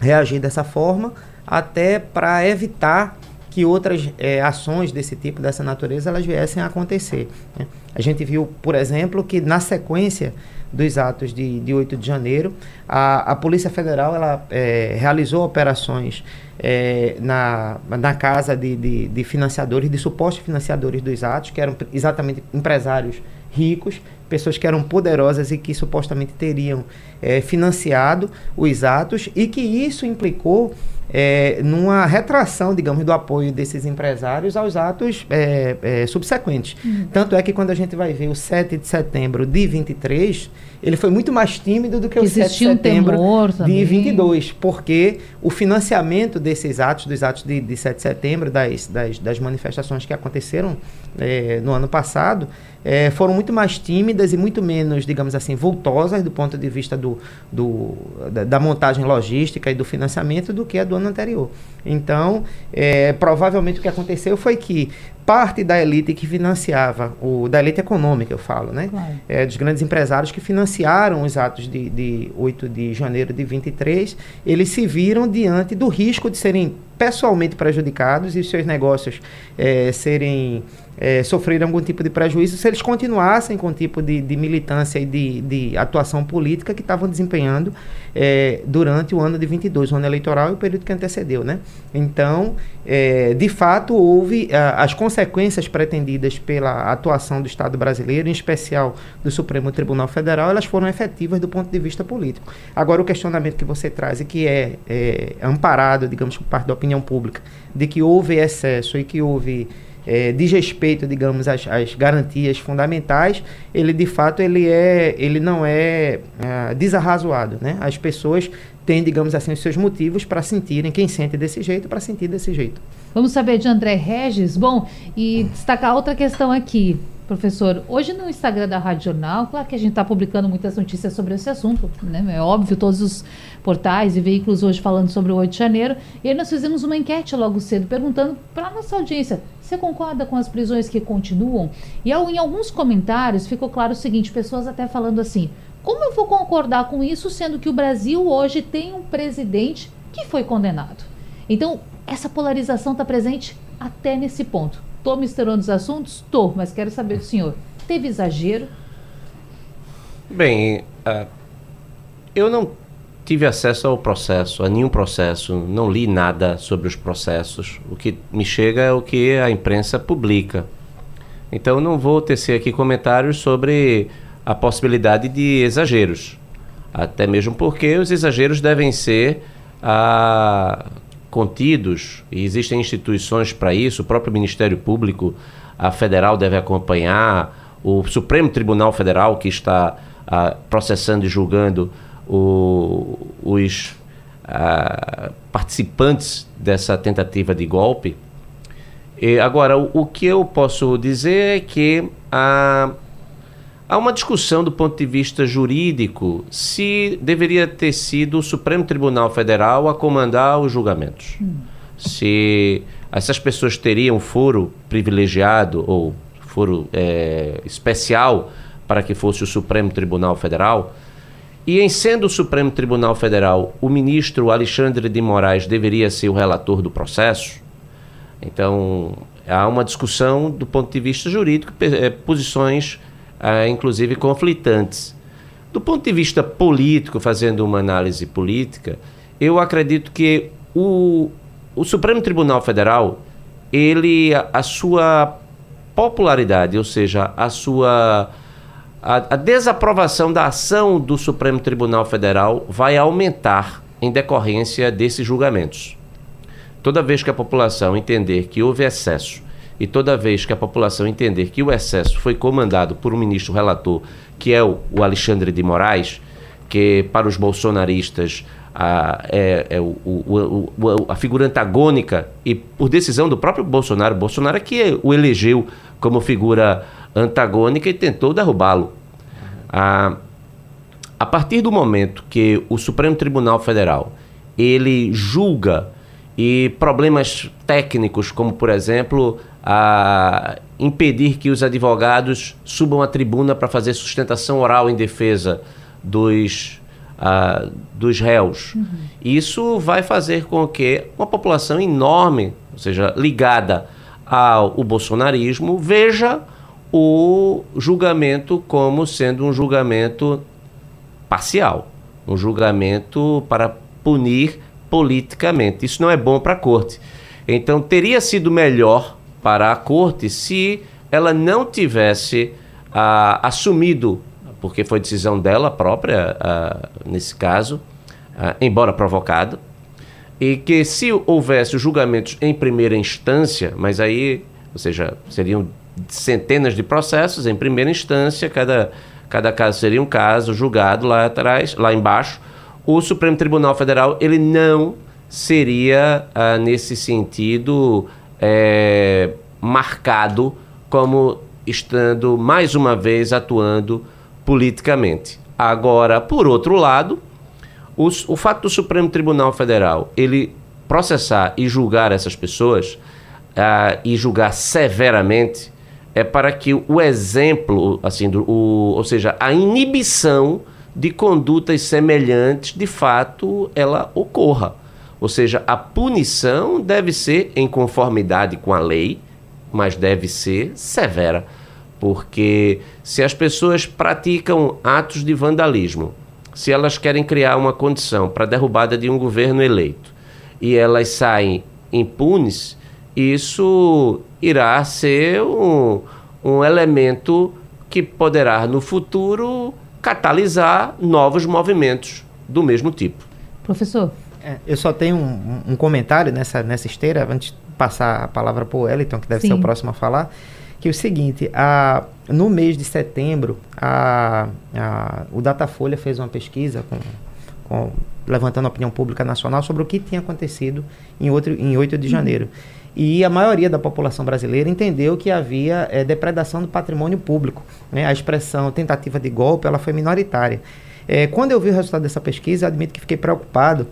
reagir dessa forma até para evitar que outras é, ações desse tipo, dessa natureza, elas viessem a acontecer. Né? A gente viu, por exemplo, que na sequência dos atos de, de 8 de janeiro, a, a Polícia Federal ela, é, realizou operações é, na, na casa de, de, de financiadores, de supostos financiadores dos atos, que eram exatamente empresários ricos, pessoas que eram poderosas e que supostamente teriam é, financiado os atos, e que isso implicou é, numa retração, digamos, do apoio desses empresários aos atos é, é, subsequentes. Uhum. Tanto é que quando a gente vai ver o 7 de setembro de 23, ele foi muito mais tímido do que, que o 7 de setembro um de 22, porque o financiamento desses atos, dos atos de, de 7 de setembro, das, das, das manifestações que aconteceram é, no ano passado, é, foram muito mais tímidas e muito menos, digamos assim, voltosas do ponto de vista do, do da, da, montagem logística e do financiamento do que a do ano anterior. Então, é, provavelmente o que aconteceu foi que parte da elite que financiava, o, da elite econômica, eu falo, né? Claro. É, dos grandes empresários que financiaram os atos de, de 8 de janeiro de 23, eles se viram diante do risco de serem pessoalmente prejudicados e seus negócios é, serem é, sofrer algum tipo de prejuízo se eles continuassem com o tipo de, de militância e de, de, atuação política que estavam desempenhando é, durante o ano de 22, o ano eleitoral e o período que antecedeu, né? Então, é, de fato, houve a, as consequências pretendidas pela atuação do Estado brasileiro, em especial do Supremo Tribunal Federal, elas foram efetivas do ponto de vista político. Agora, o questionamento que você traz e que é, é amparado, digamos, por parte da opinião pública, de que houve excesso e que houve é, desrespeito, digamos, às, às, garantias fundamentais, ele de fato ele é, ele não é, é desarrazoado, né? As pessoas têm, digamos assim, os seus motivos para sentirem, quem sente desse jeito, para sentir desse jeito. Vamos saber de André Regis. Bom, e destacar outra questão aqui. Professor, hoje no Instagram da Rádio Jornal, claro que a gente está publicando muitas notícias sobre esse assunto, né? É óbvio, todos os portais e veículos hoje falando sobre o 8 de janeiro. E aí nós fizemos uma enquete logo cedo, perguntando para a nossa audiência: você concorda com as prisões que continuam? E em alguns comentários ficou claro o seguinte: pessoas até falando assim, como eu vou concordar com isso, sendo que o Brasil hoje tem um presidente que foi condenado? Então, essa polarização está presente até nesse ponto. Estou misturando os assuntos? Estou, mas quero saber do senhor. Teve exagero? Bem, uh, eu não tive acesso ao processo, a nenhum processo, não li nada sobre os processos. O que me chega é o que a imprensa publica. Então não vou tecer aqui comentários sobre a possibilidade de exageros. Até mesmo porque os exageros devem ser ah, contidos, e existem instituições para isso, o próprio Ministério Público a federal deve acompanhar, o Supremo Tribunal Federal, que está ah, processando e julgando o, os ah, participantes dessa tentativa de golpe. E, agora, o, o, que eu posso dizer é que ah, Há uma discussão do ponto de vista jurídico se deveria ter sido o Supremo Tribunal Federal a comandar os julgamentos. Hum. Se essas pessoas teriam foro privilegiado ou foro é, especial para que fosse o Supremo Tribunal Federal. E em sendo o Supremo Tribunal Federal, o ministro Alexandre de Moraes deveria ser o relator do processo. Então, há uma discussão do ponto de vista jurídico, é, posições uh, inclusive conflitantes. Do ponto de vista político, fazendo uma análise política, eu acredito que o, o Supremo Tribunal Federal, ele, a, a sua popularidade, ou seja, a sua a, a, desaprovação da ação do Supremo Tribunal Federal vai aumentar em decorrência desses julgamentos. Toda vez que a população entender que houve excesso e toda vez que a população entender que o excesso foi comandado por um ministro relator, que é o, o Alexandre de Moraes, que para os bolsonaristas a, é, é o, o, o, a figura antagônica e por decisão do próprio Bolsonaro, Bolsonaro é que o elegeu como figura antagônica e tentou derrubá-lo. A, a partir do momento que o Supremo Tribunal Federal ele julga e problemas técnicos, como por exemplo a impedir que os advogados subam à tribuna para fazer sustentação oral em defesa dos, uh, dos réus. Uhum. Isso vai fazer com que uma população enorme, ou seja, ligada ao bolsonarismo, veja o julgamento como sendo um julgamento parcial, um julgamento para punir politicamente. Isso não é bom para a corte. Então, teria sido melhor para a corte se ela não tivesse ah, assumido, porque foi decisão dela própria, ah, nesse caso, ah, embora provocado, e que se houvesse julgamentos em primeira instância, mas aí, ou seja, seriam centenas de processos em primeira instância, cada, cada caso seria um caso julgado lá atrás, lá embaixo, o Supremo Tribunal Federal ele não seria ah, nesse sentido é, marcado como estando mais uma vez atuando politicamente. Agora, por outro lado, os, o fato do Supremo Tribunal Federal ele processar e julgar essas pessoas uh, e julgar severamente é para que o exemplo, assim, do, o, ou seja, a inibição de condutas semelhantes, de fato, ela ocorra. Ou seja, a punição deve ser em conformidade com a lei, mas deve ser severa. Porque se as pessoas praticam atos de vandalismo, se elas querem criar uma condição para a derrubada de um governo eleito e elas saem impunes, isso irá ser um, um elemento que poderá no futuro catalisar novos movimentos do mesmo tipo. Professor. É, eu só tenho um, um, comentário nessa, nessa esteira, antes de passar a palavra para o Wellington, que deve Sim. ser o próximo a falar que é o seguinte, a, no mês de setembro, a, a, o Datafolha fez uma pesquisa com, com, levantando a opinião pública nacional sobre o que tinha acontecido em, outro, em 8 de janeiro. E a maioria da população brasileira entendeu que havia é, depredação do patrimônio público. Né? A expressão tentativa de golpe ela foi minoritária. É, quando eu vi o resultado dessa pesquisa, admito que fiquei preocupado,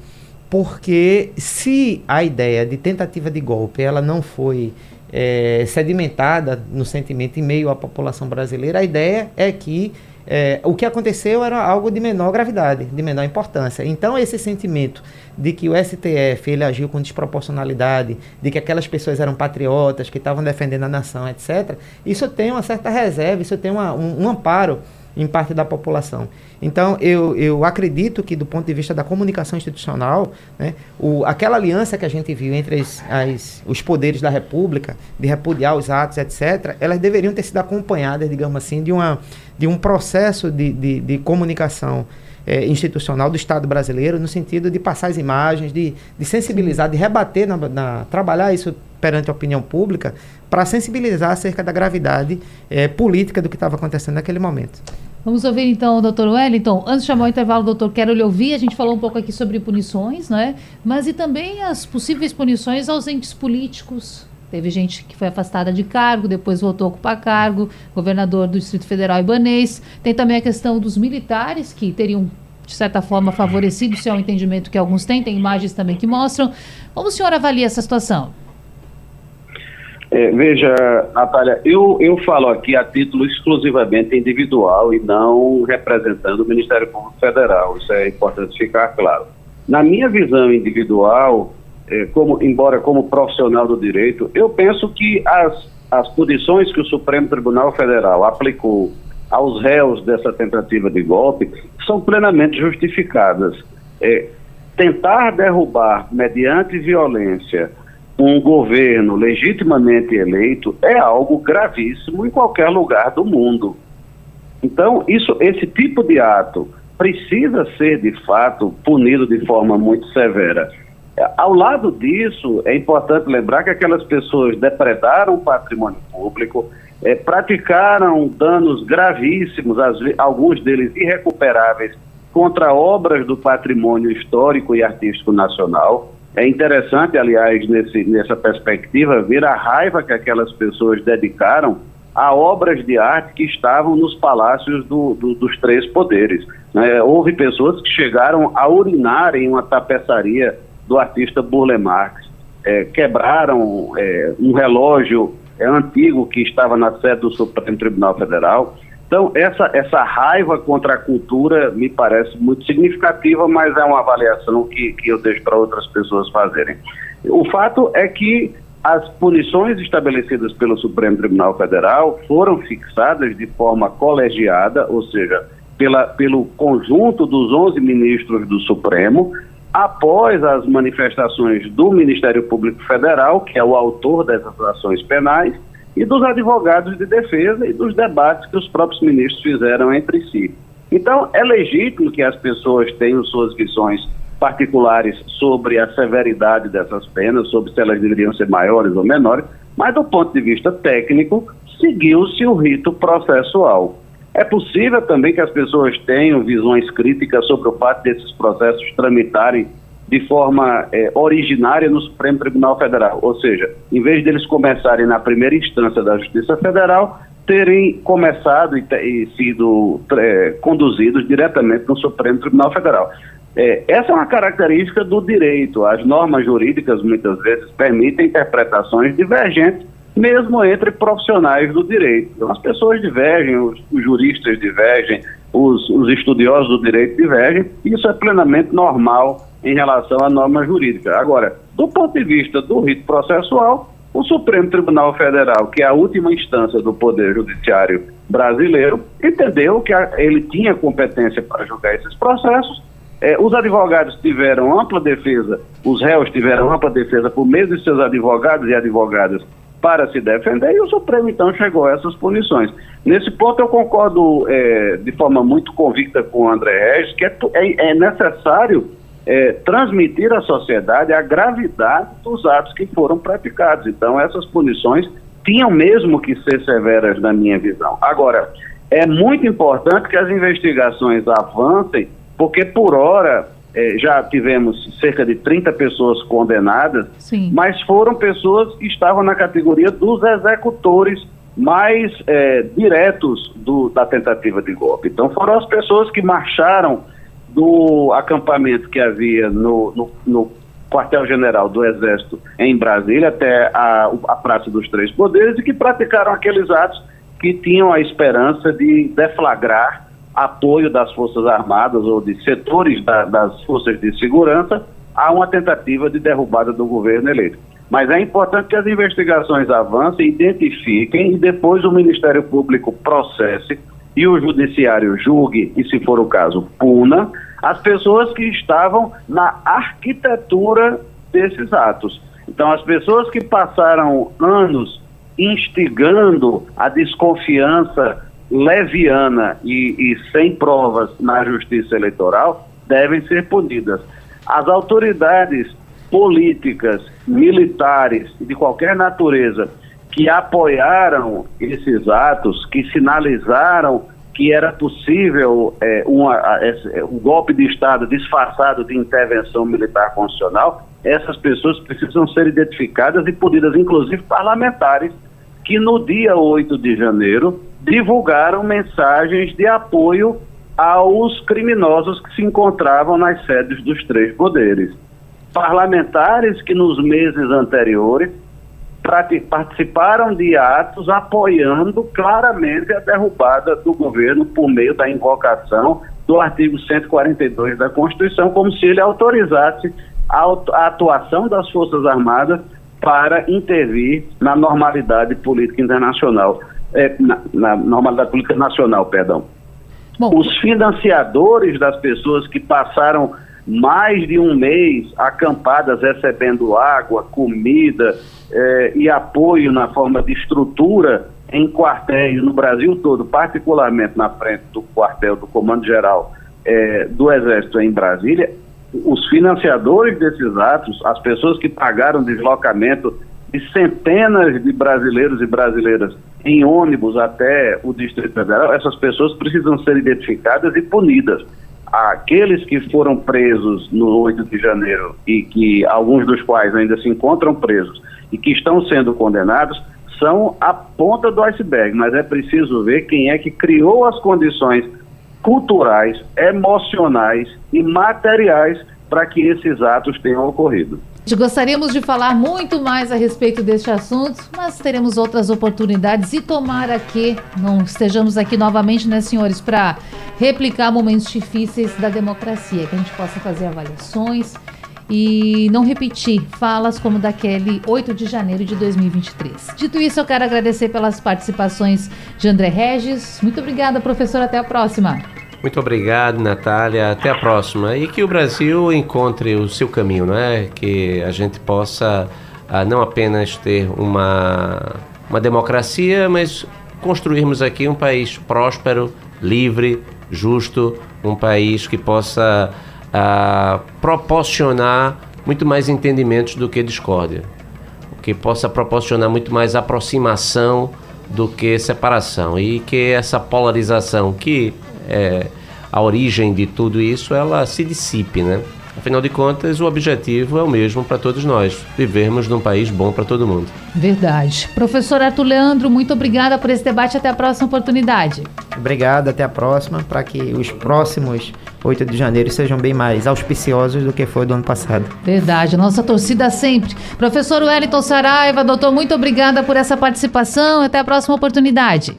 porque se a ideia de tentativa de golpe ela não foi é, sedimentada no sentimento em meio à população brasileira, a ideia é que é, o que aconteceu era algo de menor gravidade, de menor importância. Então, esse sentimento de que o STF ele agiu com desproporcionalidade, de que aquelas pessoas eram patriotas, que estavam defendendo a nação, etc., isso tem uma certa reserva, isso tem uma, um, um amparo em parte da população. Então, eu, eu acredito que, do ponto de vista da comunicação institucional, né, o, aquela aliança que a gente viu entre as, as, os poderes da República, de repudiar os atos, etc., elas deveriam ter sido acompanhadas, digamos assim, de, uma, de um processo de, de, de comunicação é, institucional do Estado brasileiro, no sentido de passar as imagens, de, de sensibilizar, de rebater, na, na, trabalhar isso perante a opinião pública, para sensibilizar acerca da gravidade é, política do que estava acontecendo naquele momento. Vamos ouvir então o doutor Wellington. Antes de chamar o intervalo, doutor, quero lhe ouvir. A gente falou um pouco aqui sobre punições, né? Mas e também as possíveis punições aos entes políticos. Teve gente que foi afastada de cargo, depois voltou a ocupar cargo, governador do Distrito Federal Ibanês. Tem também a questão dos militares, que teriam, de certa forma, favorecido, se é o entendimento que alguns têm. Tem imagens também que mostram. Como o senhor avalia essa situação? É, veja, Natália, eu, eu falo aqui a título exclusivamente individual e não representando o Ministério Público Federal. Isso é importante ficar claro. Na minha visão individual, é, como, embora como profissional do direito, eu penso que as, as punições que o Supremo Tribunal Federal aplicou aos réus dessa tentativa de golpe são plenamente justificadas. É, tentar derrubar mediante violência um governo legitimamente eleito é algo gravíssimo em qualquer lugar do mundo. Então, isso, esse tipo de ato precisa ser, de fato, punido de forma muito severa. Ao lado disso, é importante lembrar que aquelas pessoas depredaram o patrimônio público, é, praticaram danos gravíssimos, alguns deles irrecuperáveis, contra obras do patrimônio histórico e artístico nacional. É interessante, aliás, nesse, nessa perspectiva, ver a raiva que aquelas pessoas dedicaram a obras de arte que estavam nos palácios do, do, dos três poderes. Né? Houve pessoas que chegaram a urinar em uma tapeçaria do artista Burle Marx, é, quebraram é, um relógio é, antigo que estava na sede do Supremo Tribunal Federal. Então, essa, essa raiva contra a cultura me parece muito significativa, mas é uma avaliação que, que eu deixo para outras pessoas fazerem. O fato é que as punições estabelecidas pelo Supremo Tribunal Federal foram fixadas de forma colegiada, ou seja, pela, pelo conjunto dos 11 ministros do Supremo, após as manifestações do Ministério Público Federal, que é o autor dessas ações penais, e dos advogados de defesa e dos debates que os próprios ministros fizeram entre si. Então, é legítimo que as pessoas tenham suas visões particulares sobre a severidade dessas penas, sobre se elas deveriam ser maiores ou menores, mas do ponto de vista técnico, seguiu-se o rito processual. É possível também que as pessoas tenham visões críticas sobre o fato desses processos tramitarem de forma é, originária no Supremo Tribunal Federal, ou seja, em vez deles começarem na primeira instância da Justiça Federal, terem começado e, e sido é, conduzidos diretamente no Supremo Tribunal Federal. É, essa é uma característica do direito. As normas jurídicas muitas vezes permitem interpretações divergentes, mesmo entre profissionais do direito. Então, as pessoas divergem, os, os juristas divergem, os, os, estudiosos do direito divergem, e isso é plenamente normal em relação à norma jurídica. Agora, do ponto de vista do rito processual, o Supremo Tribunal Federal, que é a última instância do Poder Judiciário brasileiro, entendeu que ele tinha competência para julgar esses processos é, os advogados tiveram ampla defesa, os réus tiveram ampla defesa por meio de seus advogados e advogadas para se defender, e o Supremo então chegou a essas punições. Nesse ponto eu concordo é, de forma muito convicta com o André Regis, que é, é, é necessário é, transmitir à sociedade a gravidade dos atos que foram praticados. Então essas punições tinham mesmo que ser severas na minha visão. Agora, é muito importante que as investigações avancem porque por hora é, já tivemos cerca de 30 pessoas condenadas, Sim. mas foram pessoas que estavam na categoria dos executores mais é, diretos do, da tentativa de golpe. Então foram as pessoas que marcharam do acampamento que havia no, no, no quartel-general do Exército em Brasília até a, a Praça dos Três Poderes e que praticaram aqueles atos que tinham a esperança de deflagrar apoio das Forças Armadas ou de setores da, das forças de segurança a uma tentativa de derrubada do governo eleito. Mas é importante que as investigações avancem, identifiquem e depois o Ministério Público processe e o Judiciário julgue, e se for o caso, puna as pessoas que estavam na arquitetura desses atos. Então, as pessoas que passaram anos instigando a desconfiança leviana e, e sem provas na justiça eleitoral devem ser punidas. As autoridades políticas, militares de qualquer natureza que apoiaram esses atos, que sinalizaram que era possível é, uma, esse, um golpe de Estado disfarçado de intervenção militar constitucional, essas pessoas precisam ser identificadas e punidas, inclusive parlamentares, que no dia 8 de janeiro divulgaram mensagens de apoio aos criminosos que se encontravam nas sedes dos três poderes. Parlamentares que nos meses anteriores participaram de atos apoiando claramente a derrubada do governo por meio da invocação do artigo 142 da Constituição, como se ele autorizasse a atuação das Forças Armadas para intervir na normalidade política internacional é, na, na normalidade política nacional, perdão. Bom. Os financiadores das pessoas que passaram mais de um mês acampadas recebendo água, comida eh, e apoio na forma de estrutura em quartéis no Brasil todo, particularmente na frente do quartel do Comando Geral eh, do Exército em Brasília, os financiadores desses atos, as pessoas que pagaram deslocamento de centenas de brasileiros e brasileiras em ônibus até o Distrito Federal, essas pessoas precisam ser identificadas e punidas. Aqueles que foram presos no 8 de janeiro e que alguns dos quais ainda se encontram presos e que estão sendo condenados são a ponta do iceberg, mas é preciso ver quem é que criou as condições culturais, emocionais e materiais para que esses atos tenham ocorrido. Gostaríamos de falar muito mais a respeito deste assunto, mas teremos outras oportunidades e tomara que não estejamos aqui novamente, né, senhores, para replicar momentos difíceis da democracia, que a gente possa fazer avaliações e não repetir falas como daquele 8 de janeiro de 2023. Dito isso, eu quero agradecer pelas participações de André Regis. Muito obrigada, professor. Até a próxima. Muito obrigado, Natália. Até a próxima. E que o Brasil encontre o seu caminho, não é? Que a gente possa uh, não apenas ter uma, uma democracia, mas construirmos aqui um país próspero, livre, justo, um país que possa uh, proporcionar muito mais entendimentos do que discórdia, que possa proporcionar muito mais aproximação do que separação e que essa polarização que é a origem de tudo isso ela se dissipe, né? Afinal de contas, o objetivo é o mesmo para todos nós: vivermos num país bom para todo mundo. Verdade. Professor Arthur Leandro, muito obrigada por esse debate. Até a próxima oportunidade. Obrigado, até a próxima, para que os próximos 8 de janeiro sejam bem mais auspiciosos do que foi do ano passado. Verdade, nossa torcida sempre. Professor Wellington Saraiva, doutor, muito obrigada por essa participação. Até a próxima oportunidade.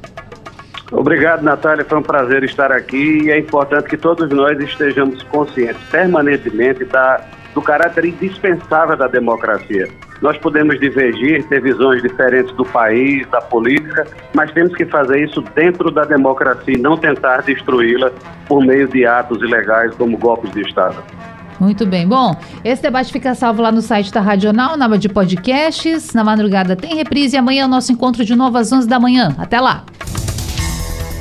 Obrigado, Natália. Foi um prazer estar aqui e é importante que todos nós estejamos conscientes permanentemente da, do caráter indispensável da democracia. Nós podemos divergir, ter visões diferentes do país, da política, mas temos que fazer isso dentro da democracia e não tentar destruí-la por meio de atos ilegais como golpes de Estado. Muito bem. Bom, esse debate fica salvo lá no site da Radional, na aba de podcasts. Na madrugada tem reprise e amanhã é o nosso encontro de novo às 11 da manhã. Até lá.